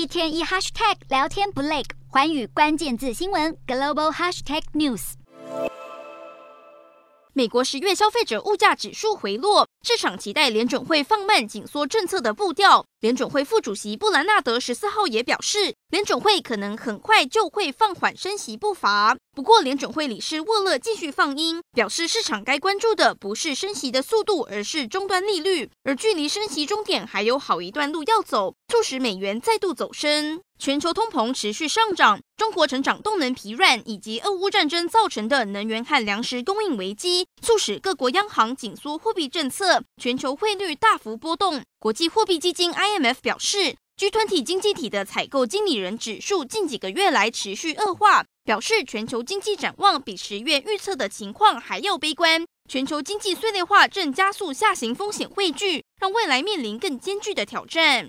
一天一 hashtag 聊天不累，环宇关键字新闻 global hashtag news。美国十月消费者物价指数回落，市场期待联准会放慢紧缩政策的步调。联准会副主席布兰纳德十四号也表示，联准会可能很快就会放缓升息步伐。不过，联准会理事沃勒继续放鹰，表示市场该关注的不是升息的速度，而是终端利率，而距离升息终点还有好一段路要走，促使美元再度走升。全球通膨持续上涨，中国成长动能疲软，以及俄乌战争造成的能源和粮食供应危机，促使各国央行紧缩货币政策，全球汇率大幅波动。国际货币基金 IMF 表示，G20 经济体的采购经理人指数近几个月来持续恶化，表示全球经济展望比十月预测的情况还要悲观。全球经济碎裂化正加速下行风险汇聚，让未来面临更艰巨的挑战。